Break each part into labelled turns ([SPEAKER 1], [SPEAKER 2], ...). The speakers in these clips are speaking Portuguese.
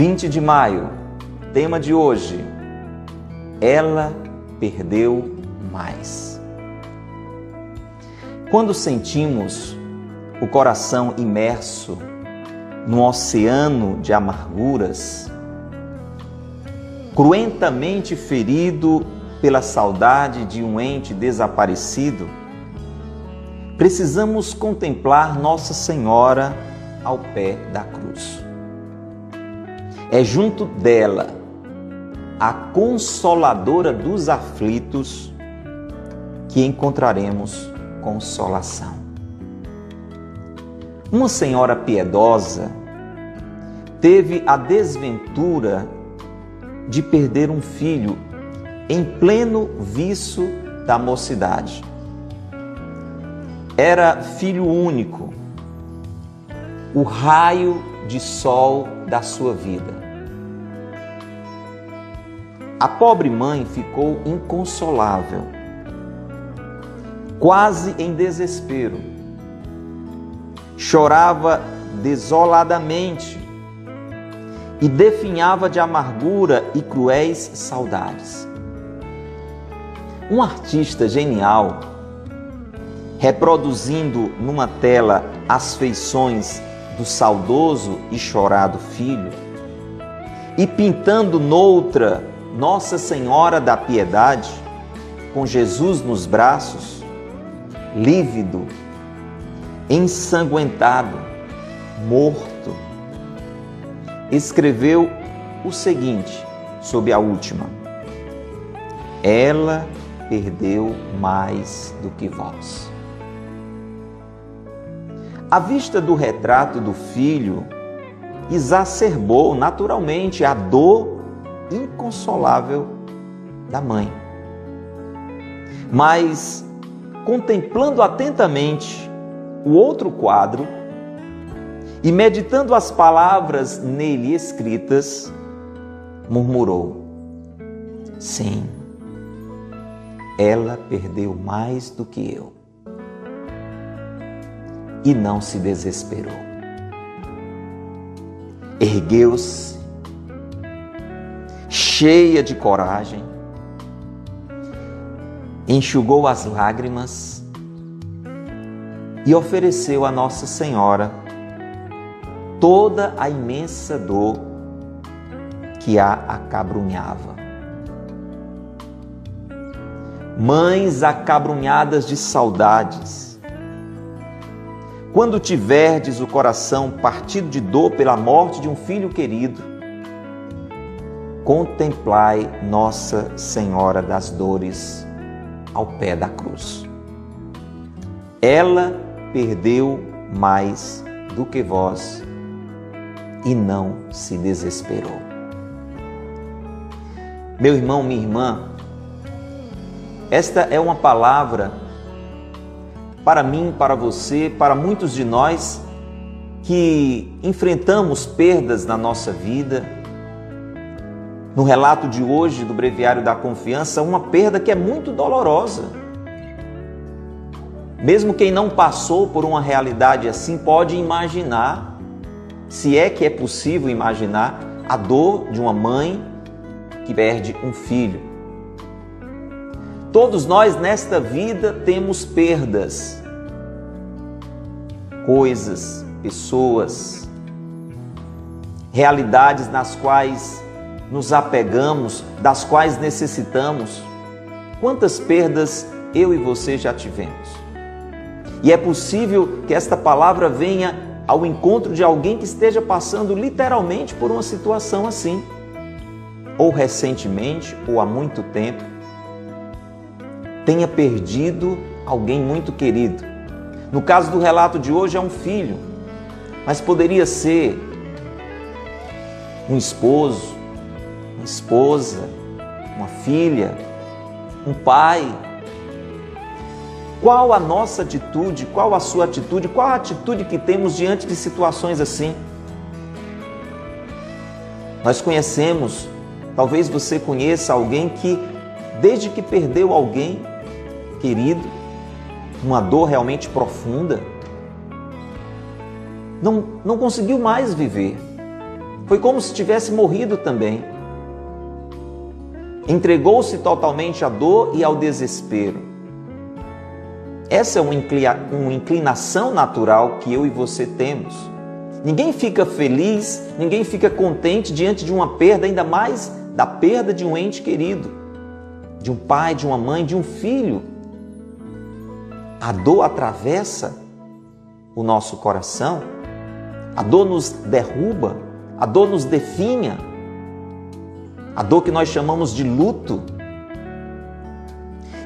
[SPEAKER 1] 20 de maio, tema de hoje: Ela perdeu mais. Quando sentimos o coração imerso num oceano de amarguras, cruentamente ferido pela saudade de um ente desaparecido, precisamos contemplar Nossa Senhora ao pé da cruz. É junto dela, a consoladora dos aflitos, que encontraremos consolação. Uma senhora piedosa teve a desventura de perder um filho em pleno viço da mocidade. Era filho único, o raio de sol da sua vida. A pobre mãe ficou inconsolável, quase em desespero. Chorava desoladamente e definhava de amargura e cruéis saudades. Um artista genial, reproduzindo numa tela as feições do saudoso e chorado filho, e pintando noutra Nossa Senhora da Piedade, com Jesus nos braços, lívido, ensanguentado, morto, escreveu o seguinte sobre a última: Ela perdeu mais do que vós. A vista do retrato do filho exacerbou naturalmente a dor inconsolável da mãe. Mas, contemplando atentamente o outro quadro e meditando as palavras nele escritas, murmurou: Sim ela perdeu mais do que eu. E não se desesperou. Ergueu-se, cheia de coragem, enxugou as lágrimas e ofereceu a Nossa Senhora toda a imensa dor que a acabrunhava mães acabrunhadas de saudades. Quando tiverdes o coração partido de dor pela morte de um filho querido, contemplai Nossa Senhora das Dores ao pé da cruz. Ela perdeu mais do que vós e não se desesperou. Meu irmão, minha irmã, esta é uma palavra para mim, para você, para muitos de nós que enfrentamos perdas na nossa vida. No relato de hoje do Breviário da Confiança, uma perda que é muito dolorosa. Mesmo quem não passou por uma realidade assim pode imaginar, se é que é possível imaginar, a dor de uma mãe que perde um filho. Todos nós nesta vida temos perdas, coisas, pessoas, realidades nas quais nos apegamos, das quais necessitamos. Quantas perdas eu e você já tivemos? E é possível que esta palavra venha ao encontro de alguém que esteja passando literalmente por uma situação assim, ou recentemente, ou há muito tempo tenha perdido alguém muito querido. No caso do relato de hoje, é um filho, mas poderia ser um esposo, uma esposa, uma filha, um pai. Qual a nossa atitude? Qual a sua atitude? Qual a atitude que temos diante de situações assim? Nós conhecemos, talvez você conheça alguém que, desde que perdeu alguém, querido, uma dor realmente profunda, não, não conseguiu mais viver. Foi como se tivesse morrido também. Entregou-se totalmente à dor e ao desespero. Essa é uma inclinação natural que eu e você temos. Ninguém fica feliz, ninguém fica contente diante de uma perda, ainda mais da perda de um ente querido, de um pai, de uma mãe, de um filho. A dor atravessa o nosso coração, a dor nos derruba, a dor nos definha, a dor que nós chamamos de luto.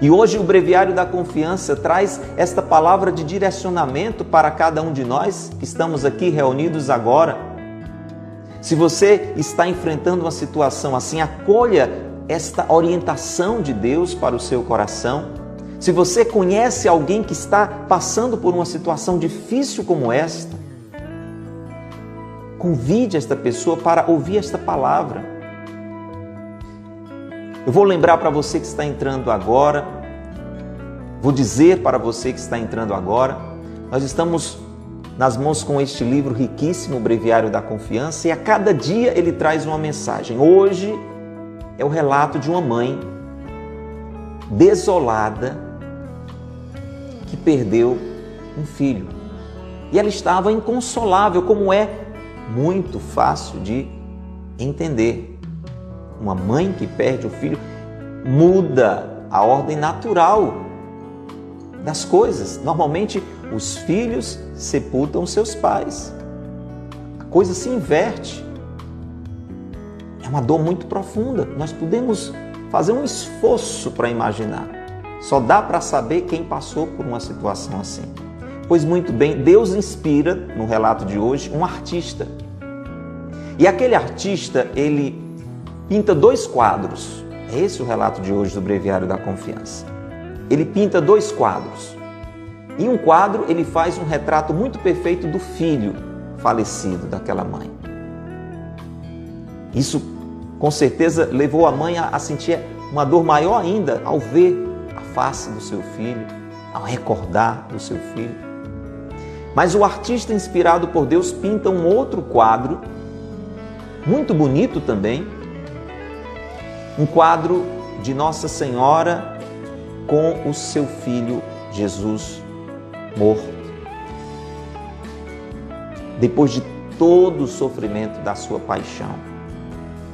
[SPEAKER 1] E hoje o Breviário da Confiança traz esta palavra de direcionamento para cada um de nós que estamos aqui reunidos agora. Se você está enfrentando uma situação assim, acolha esta orientação de Deus para o seu coração. Se você conhece alguém que está passando por uma situação difícil como esta, convide esta pessoa para ouvir esta palavra. Eu vou lembrar para você que está entrando agora, vou dizer para você que está entrando agora, nós estamos nas mãos com este livro riquíssimo, o Breviário da Confiança, e a cada dia ele traz uma mensagem. Hoje é o relato de uma mãe desolada que perdeu um filho. E ela estava inconsolável, como é muito fácil de entender. Uma mãe que perde o filho muda a ordem natural das coisas. Normalmente, os filhos sepultam seus pais. A coisa se inverte. É uma dor muito profunda. Nós podemos fazer um esforço para imaginar. Só dá para saber quem passou por uma situação assim. Pois muito bem, Deus inspira, no relato de hoje, um artista. E aquele artista, ele pinta dois quadros. É esse o relato de hoje do Breviário da Confiança. Ele pinta dois quadros. Em um quadro, ele faz um retrato muito perfeito do filho falecido daquela mãe. Isso, com certeza, levou a mãe a, sentir uma dor maior ainda ao ver a face do seu filho, ao recordar do seu filho. Mas o artista inspirado por Deus pinta um outro quadro, muito bonito também, um quadro de Nossa Senhora com o seu filho Jesus morto. Depois de todo o sofrimento da sua paixão.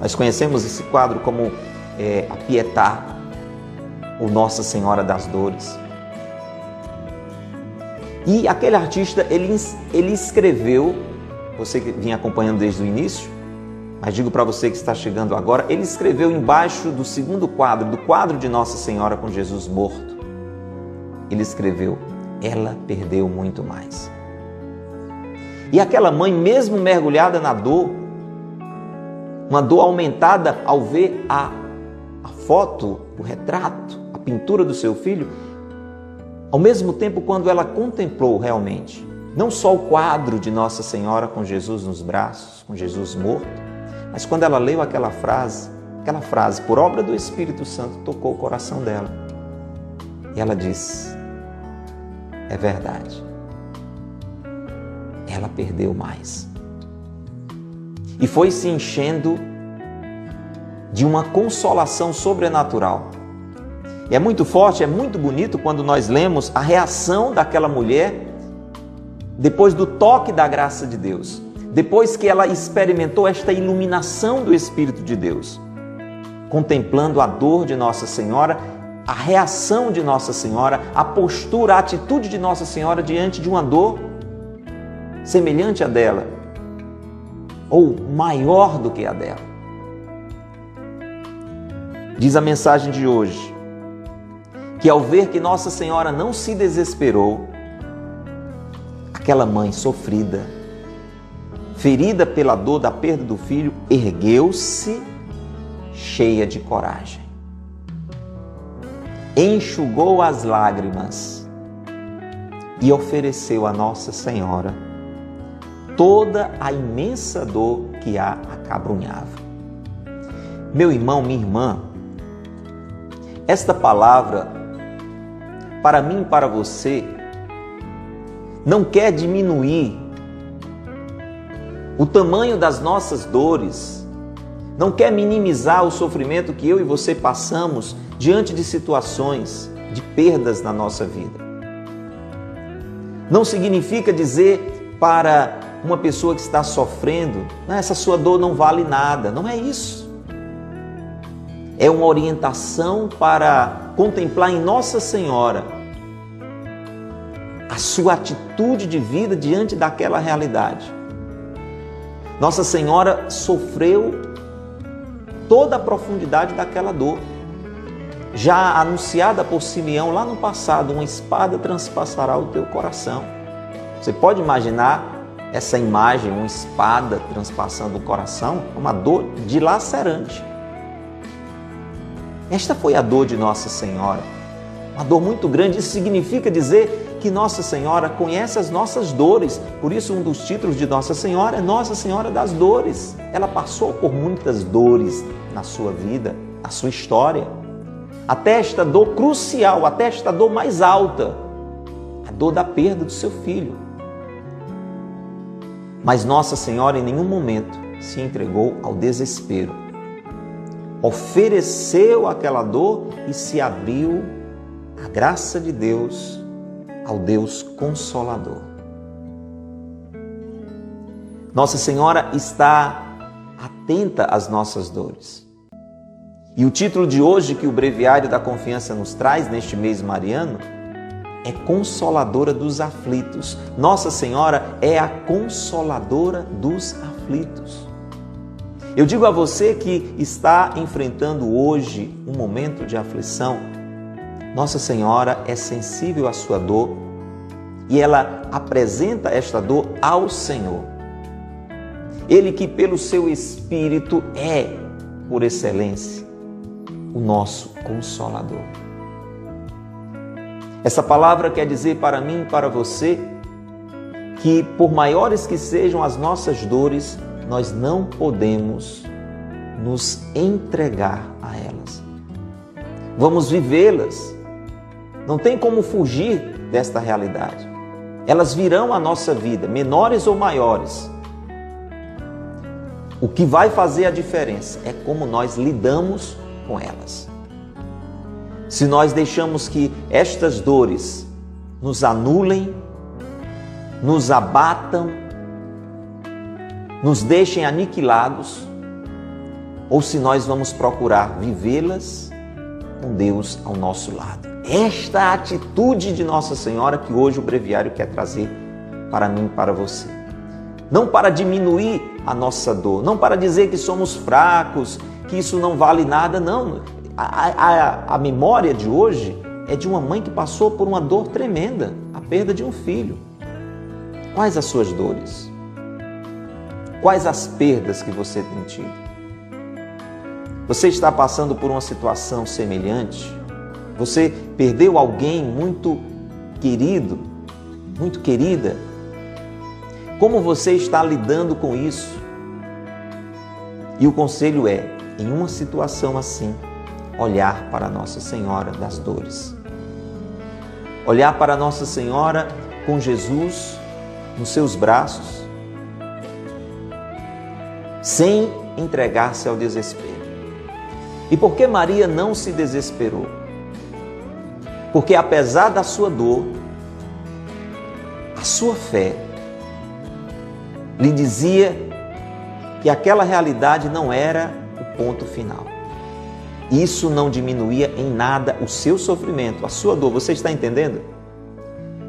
[SPEAKER 1] Nós conhecemos esse quadro como é, a Pietà, ou Nossa Senhora das Dores. E aquele artista, ele, ele escreveu, você que vinha acompanhando desde o início, mas digo para você que está chegando agora, ele escreveu embaixo do segundo quadro, do quadro de Nossa Senhora com Jesus morto. Ele escreveu: Ela perdeu muito mais. E aquela mãe, mesmo mergulhada na dor, uma dor aumentada ao ver a, a foto, o retrato, a pintura do seu filho, ao mesmo tempo, quando ela contemplou realmente, não só o quadro de Nossa Senhora com Jesus nos braços, com Jesus morto, mas quando ela leu aquela frase, aquela frase, por obra do Espírito Santo, tocou o coração dela. E ela disse: É verdade. Ela perdeu mais. E foi se enchendo de uma consolação sobrenatural. E é muito forte, é muito bonito quando nós lemos a reação daquela mulher depois do toque da graça de Deus depois que ela experimentou esta iluminação do Espírito de Deus, contemplando a dor de Nossa Senhora, a reação de Nossa Senhora, a postura, a atitude de Nossa Senhora diante de uma dor semelhante à dela, ou maior do que a dela. Diz a mensagem de hoje que ao ver que Nossa Senhora não se desesperou, aquela mãe sofrida, ferida pela dor da perda do filho, ergueu-se cheia de coragem. Enxugou as lágrimas e ofereceu a Nossa Senhora toda a imensa dor que a acabrunhava. Meu irmão, minha irmã, esta palavra, para mim e para você, não quer diminuir o tamanho das nossas dores, não quer minimizar o sofrimento que eu e você passamos diante de situações de perdas na nossa vida. Não significa dizer para uma pessoa que está sofrendo, essa sua dor não vale nada. Não é isso. É uma orientação para contemplar em Nossa Senhora a sua atitude de vida diante daquela realidade. Nossa Senhora sofreu toda a profundidade daquela dor. Já anunciada por Simeão lá no passado, uma espada transpassará o teu coração. Você pode imaginar essa imagem, uma espada transpassando o coração, uma dor dilacerante. Esta foi a dor de Nossa Senhora. Uma dor muito grande. Isso significa dizer que Nossa Senhora conhece as nossas dores. Por isso, um dos títulos de Nossa Senhora é Nossa Senhora das Dores. Ela passou por muitas dores na sua vida, na sua história. Até esta dor crucial, até esta dor mais alta, a dor da perda do seu filho. Mas Nossa Senhora em nenhum momento se entregou ao desespero. Ofereceu aquela dor e se abriu à graça de Deus, ao Deus Consolador. Nossa Senhora está atenta às nossas dores. E o título de hoje que o Breviário da Confiança nos traz neste mês mariano é consoladora dos aflitos. Nossa Senhora é a consoladora dos aflitos. Eu digo a você que está enfrentando hoje um momento de aflição, Nossa Senhora é sensível à sua dor e ela apresenta esta dor ao Senhor. Ele que pelo seu espírito é, por excelência, o nosso consolador. Essa palavra quer dizer para mim e para você que, por maiores que sejam as nossas dores, nós não podemos nos entregar a elas. Vamos vivê-las. Não tem como fugir desta realidade. Elas virão à nossa vida, menores ou maiores. O que vai fazer a diferença é como nós lidamos com elas se nós deixamos que estas dores nos anulem, nos abatam, nos deixem aniquilados, ou se nós vamos procurar vivê-las com Deus ao nosso lado. Esta atitude de Nossa Senhora que hoje o breviário quer trazer para mim e para você. Não para diminuir a nossa dor, não para dizer que somos fracos, que isso não vale nada, não. A, a, a memória de hoje é de uma mãe que passou por uma dor tremenda, a perda de um filho. Quais as suas dores? Quais as perdas que você tem tido? Você está passando por uma situação semelhante? Você perdeu alguém muito querido, muito querida? Como você está lidando com isso? E o conselho é: em uma situação assim, olhar para Nossa Senhora das Dores. Olhar para Nossa Senhora com Jesus nos seus braços, sem entregar-se ao desespero. E por que Maria não se desesperou? Porque apesar da sua dor, a sua fé lhe dizia que aquela realidade não era o ponto final. Isso não diminuía em nada o seu sofrimento, a sua dor. Você está entendendo?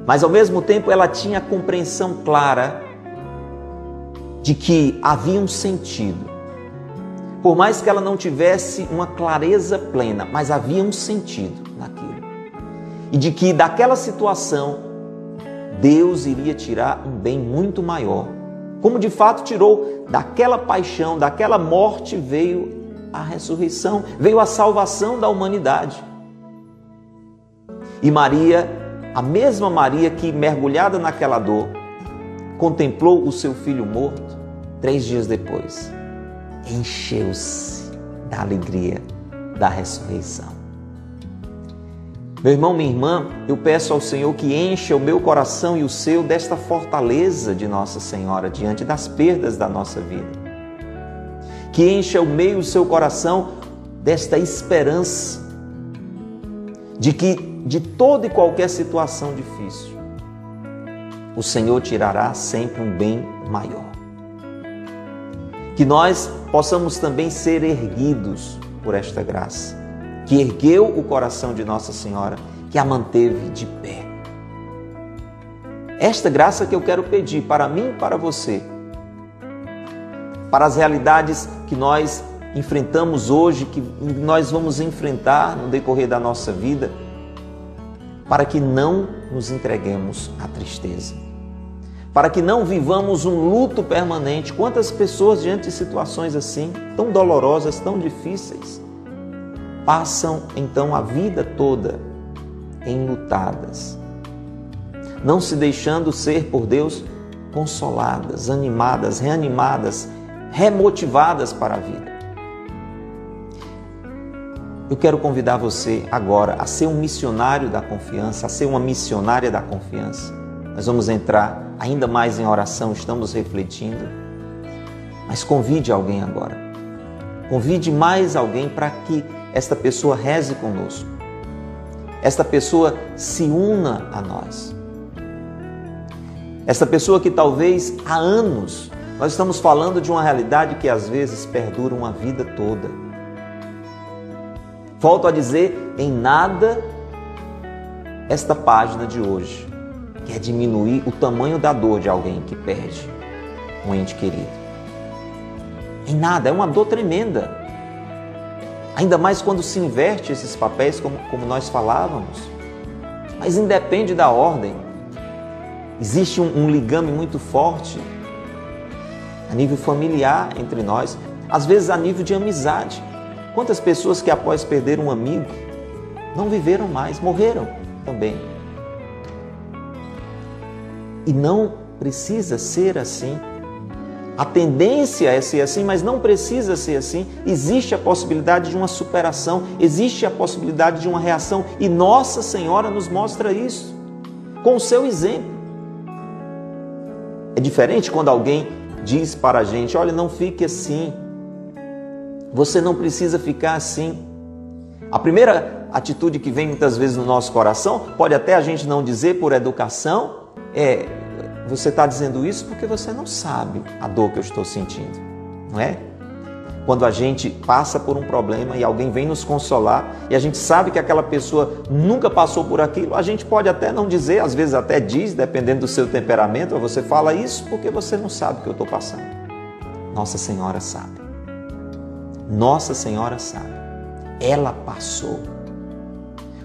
[SPEAKER 1] Mas ao mesmo tempo ela tinha a compreensão clara de que havia um sentido. Por mais que ela não tivesse uma clareza plena, mas havia um sentido naquilo. E de que daquela situação Deus iria tirar um bem muito maior. Como de fato tirou daquela paixão, daquela morte veio a ressurreição, veio a salvação da humanidade. E Maria, a mesma Maria que mergulhada naquela dor, contemplou o seu filho morto, três dias depois, encheu-se da alegria da ressurreição. Meu irmão, minha irmã, eu peço ao Senhor que encha o meu coração e o seu desta fortaleza de Nossa Senhora diante das perdas da nossa vida. Que encha o meu e o seu coração desta esperança de que de toda e qualquer situação difícil, o Senhor tirará sempre um bem maior. Que nós possamos também ser erguidos por esta graça que ergueu o coração de Nossa Senhora, que a manteve de pé. Esta graça que eu quero pedir para mim e para você, para as realidades que nós enfrentamos hoje, que nós vamos enfrentar no decorrer da nossa vida, para que não nos entreguemos à tristeza, para que não vivamos um luto permanente. Quantas pessoas diante de situações assim, tão dolorosas, tão difíceis, passam então a vida toda enlutadas, não se deixando ser por Deus consoladas, animadas, reanimadas, remotivadas para a vida. Eu quero convidar você agora a ser um missionário da confiança, a ser uma missionária da confiança. Nós vamos entrar ainda mais em oração, estamos refletindo. Mas convide alguém agora. Convide mais alguém para que esta pessoa reze conosco, esta pessoa se una a nós. Esta pessoa que talvez há anos nós estamos falando de uma realidade que às vezes perdura uma vida toda. Volto a dizer, em nada esta página de hoje quer diminuir o tamanho da dor de alguém que perde um ente querido. Em nada, é uma dor tremenda. Ainda mais quando se inverte esses papéis, como, como nós falávamos. Mas independe da ordem. Existe um, um ligame muito forte a nível familiar entre nós, às vezes a nível de amizade. Quantas pessoas que após perder um amigo não viveram mais, morreram também. E não precisa ser assim. A tendência é ser assim, mas não precisa ser assim. Existe a possibilidade de uma superação, existe a possibilidade de uma reação e Nossa Senhora nos mostra isso com o seu exemplo. É diferente quando alguém diz para a gente: olha, não fique assim, você não precisa ficar assim. A primeira atitude que vem muitas vezes no nosso coração, pode até a gente não dizer por educação, é você está dizendo isso porque você não sabe a dor que eu estou sentindo, não é? Quando a gente passa por um problema e alguém vem nos consolar e a gente sabe que aquela pessoa nunca passou por aquilo, a gente pode até não dizer, às vezes até diz, dependendo do seu temperamento, você fala isso porque você não sabe o que eu estou passando. Nossa Senhora sabe. Nossa Senhora sabe. Ela passou.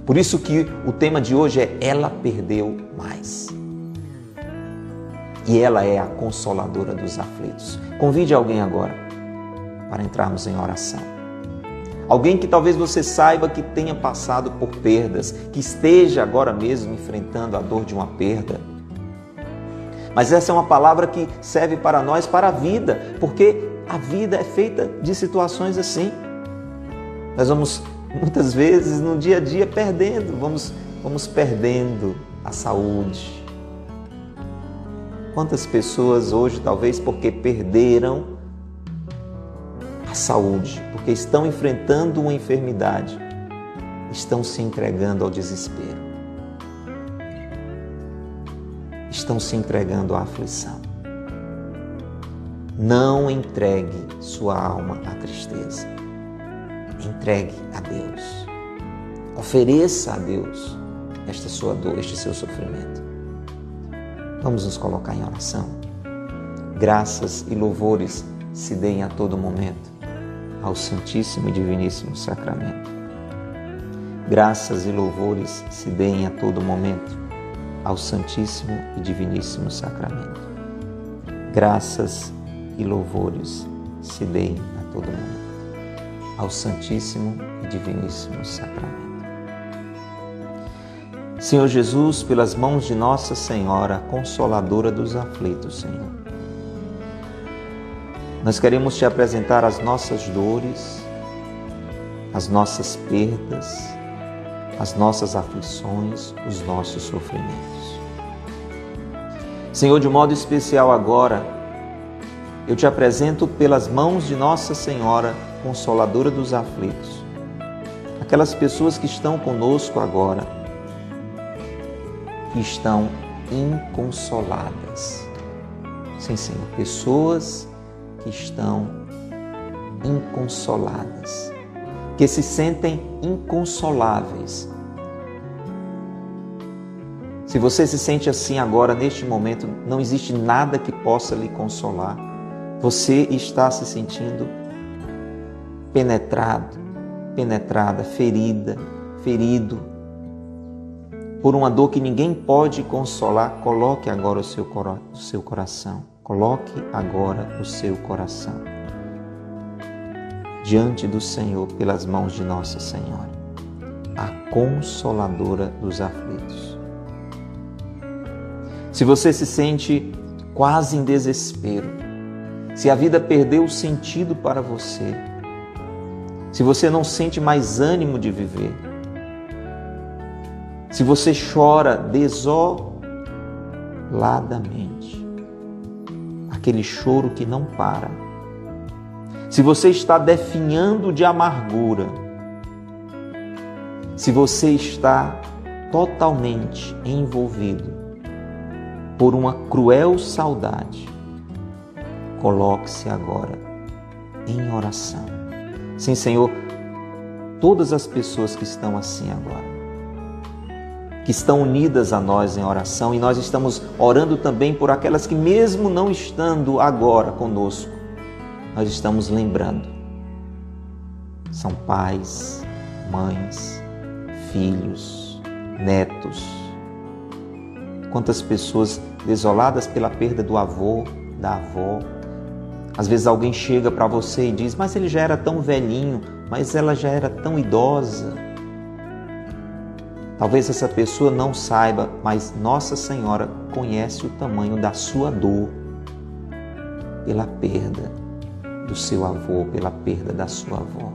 [SPEAKER 1] Por isso que o tema de hoje é Ela perdeu mais e ela é a consoladora dos aflitos. Convide alguém agora para entrarmos em oração. Alguém que talvez você saiba que tenha passado por perdas, que esteja agora mesmo enfrentando a dor de uma perda. Mas essa é uma palavra que serve para nós, para a vida, porque a vida é feita de situações assim. Nós vamos muitas vezes no dia a dia perdendo, vamos, vamos perdendo a saúde, Quantas pessoas hoje, talvez porque perderam a saúde, porque estão enfrentando uma enfermidade, estão se entregando ao desespero, estão se entregando à aflição. Não entregue sua alma à tristeza. Entregue a Deus. Ofereça a Deus esta sua dor, este seu sofrimento. Vamos nos colocar em oração. Graças e louvores se deem a todo momento ao Santíssimo e Diviníssimo Sacramento. Graças e louvores se deem a todo momento ao Santíssimo e Diviníssimo Sacramento. Graças e louvores se deem a todo momento ao Santíssimo e Diviníssimo Sacramento. Senhor Jesus, pelas mãos de Nossa Senhora, Consoladora dos aflitos, Senhor. Nós queremos te apresentar as nossas dores, as nossas perdas, as nossas aflições, os nossos sofrimentos. Senhor, de modo especial agora, eu te apresento pelas mãos de Nossa Senhora, Consoladora dos aflitos, aquelas pessoas que estão conosco agora, estão inconsoladas. Sim, Senhor, pessoas que estão inconsoladas, que se sentem inconsoláveis. Se você se sente assim agora, neste momento, não existe nada que possa lhe consolar. Você está se sentindo penetrado, penetrada, ferida, ferido por uma dor que ninguém pode consolar. Coloque agora o seu, o seu coração. Coloque agora o seu coração diante do Senhor pelas mãos de Nossa Senhora, a consoladora dos aflitos. Se você se sente quase em desespero, se a vida perdeu o sentido para você, se você não sente mais ânimo de viver, se você chora desoladamente, aquele choro que não para, se você está definhando de amargura, se você está totalmente envolvido por uma cruel saudade, coloque-se agora em oração. Sim, Senhor, todas as pessoas que estão assim agora, que estão unidas a nós em oração, e nós estamos orando também por aquelas que, mesmo não estando agora conosco, nós estamos lembrando. São pais, mães, filhos, netos. Quantas pessoas desoladas pela perda do avô, da avó. Às vezes alguém chega para você e diz: Mas ele já era tão velhinho, mas ela já era tão idosa. Talvez essa pessoa não saiba, mas Nossa Senhora conhece o tamanho da sua dor pela perda do seu avô, pela perda da sua avó,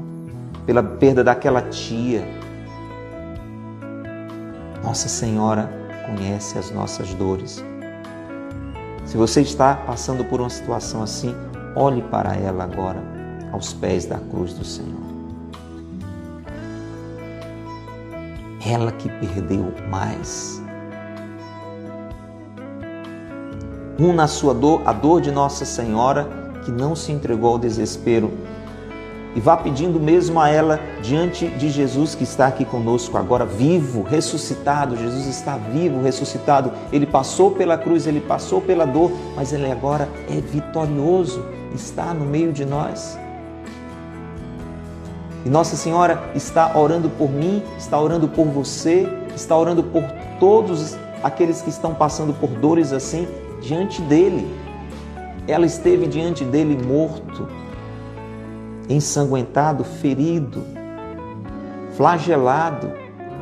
[SPEAKER 1] pela perda daquela tia. Nossa Senhora conhece as nossas dores. Se você está passando por uma situação assim, olhe para ela agora, aos pés da cruz do Senhor. Ela que perdeu mais. Um na sua dor, a dor de Nossa Senhora que não se entregou ao desespero. E vá pedindo mesmo a ela diante de Jesus que está aqui conosco agora, vivo, ressuscitado. Jesus está vivo, ressuscitado. Ele passou pela cruz, ele passou pela dor, mas ele agora é vitorioso, está no meio de nós. E Nossa Senhora está orando por mim, está orando por você, está orando por todos aqueles que estão passando por dores assim diante dele. Ela esteve diante dele morto, ensanguentado, ferido, flagelado,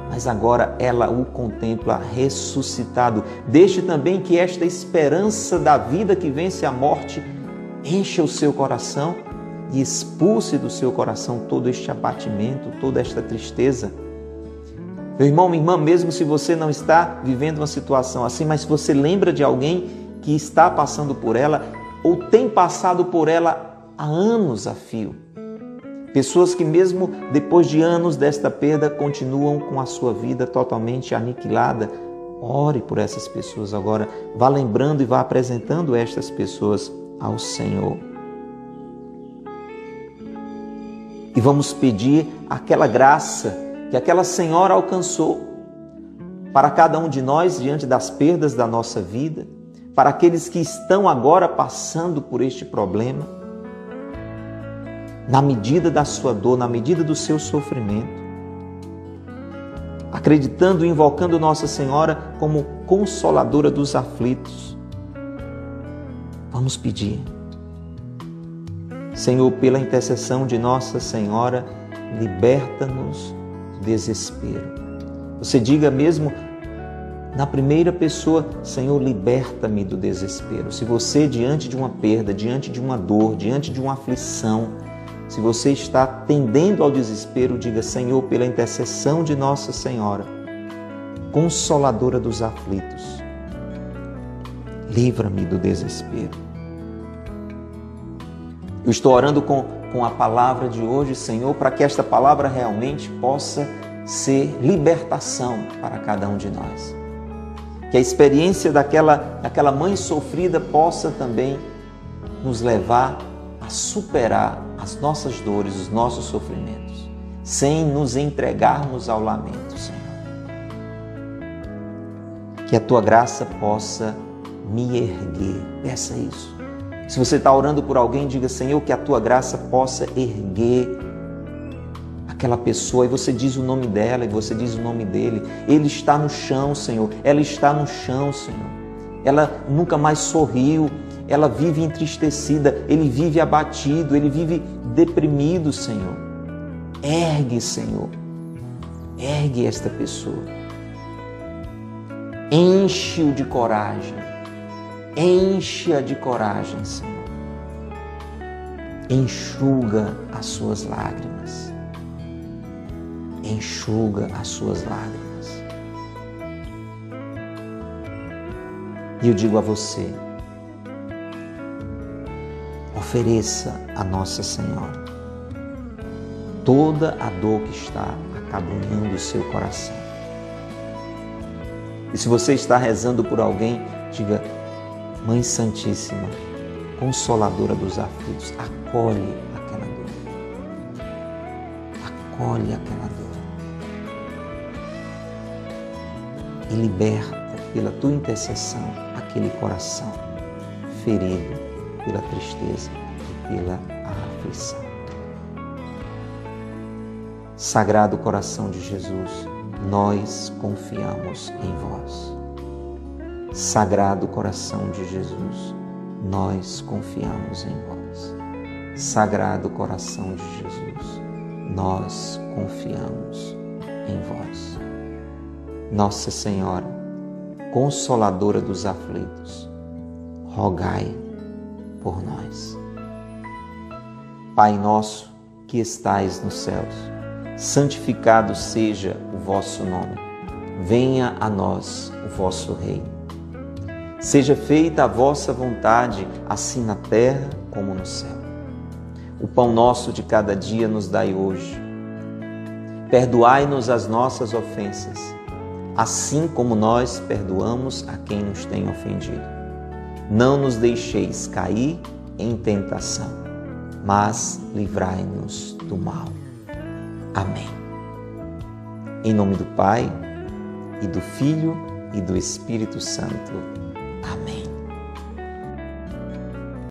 [SPEAKER 1] mas agora ela o contempla ressuscitado. Deixe também que esta esperança da vida que vence a morte encha o seu coração e expulse do seu coração todo este abatimento, toda esta tristeza. Meu irmão, minha irmã, mesmo se você não está vivendo uma situação assim, mas se você lembra de alguém que está passando por ela, ou tem passado por ela há anos a fio. Pessoas que, mesmo depois de anos desta perda, continuam com a sua vida totalmente aniquilada. Ore por essas pessoas agora. Vá lembrando e vá apresentando estas pessoas ao Senhor. E vamos pedir aquela graça que aquela senhora alcançou para cada um de nós diante das perdas da nossa vida para aqueles que estão agora passando por este problema, na medida da sua dor, na medida do seu sofrimento, acreditando e invocando Nossa Senhora como consoladora dos aflitos. Vamos pedir. Senhor, pela intercessão de Nossa Senhora, liberta-nos do desespero. Você diga mesmo na primeira pessoa, Senhor, liberta-me do desespero. Se você, diante de uma perda, diante de uma dor, diante de uma aflição, se você está tendendo ao desespero, diga: Senhor, pela intercessão de Nossa Senhora, consoladora dos aflitos, livra-me do desespero. Eu estou orando com, com a palavra de hoje, Senhor, para que esta palavra realmente possa ser libertação para cada um de nós. Que a experiência daquela, daquela mãe sofrida possa também nos levar a superar as nossas dores, os nossos sofrimentos, sem nos entregarmos ao lamento, Senhor. Que a tua graça possa me erguer. Peça isso. Se você está orando por alguém, diga, Senhor, que a tua graça possa erguer aquela pessoa e você diz o nome dela e você diz o nome dele. Ele está no chão, Senhor. Ela está no chão, Senhor. Ela nunca mais sorriu. Ela vive entristecida. Ele vive abatido. Ele vive deprimido, Senhor. Ergue, Senhor. Ergue esta pessoa. Enche-o de coragem. Enche-a de coragem, Senhor. Enxuga as suas lágrimas. Enxuga as suas lágrimas. E eu digo a você, ofereça a Nossa Senhora toda a dor que está acabrunhando o seu coração. E se você está rezando por alguém, diga: Mãe Santíssima, Consoladora dos aflitos, acolhe aquela dor. Acolhe aquela dor. E liberta pela tua intercessão aquele coração ferido pela tristeza e pela aflição. Sagrado coração de Jesus, nós confiamos em vós. Sagrado coração de Jesus, nós confiamos em vós. Sagrado coração de Jesus, nós confiamos em vós. Nossa Senhora, consoladora dos aflitos, rogai por nós. Pai nosso que estais nos céus, santificado seja o vosso nome. Venha a nós o vosso reino Seja feita a vossa vontade, assim na terra como no céu. O pão nosso de cada dia nos dai hoje. Perdoai-nos as nossas ofensas, assim como nós perdoamos a quem nos tem ofendido. Não nos deixeis cair em tentação, mas livrai-nos do mal. Amém. Em nome do Pai, e do Filho, e do Espírito Santo. Amén.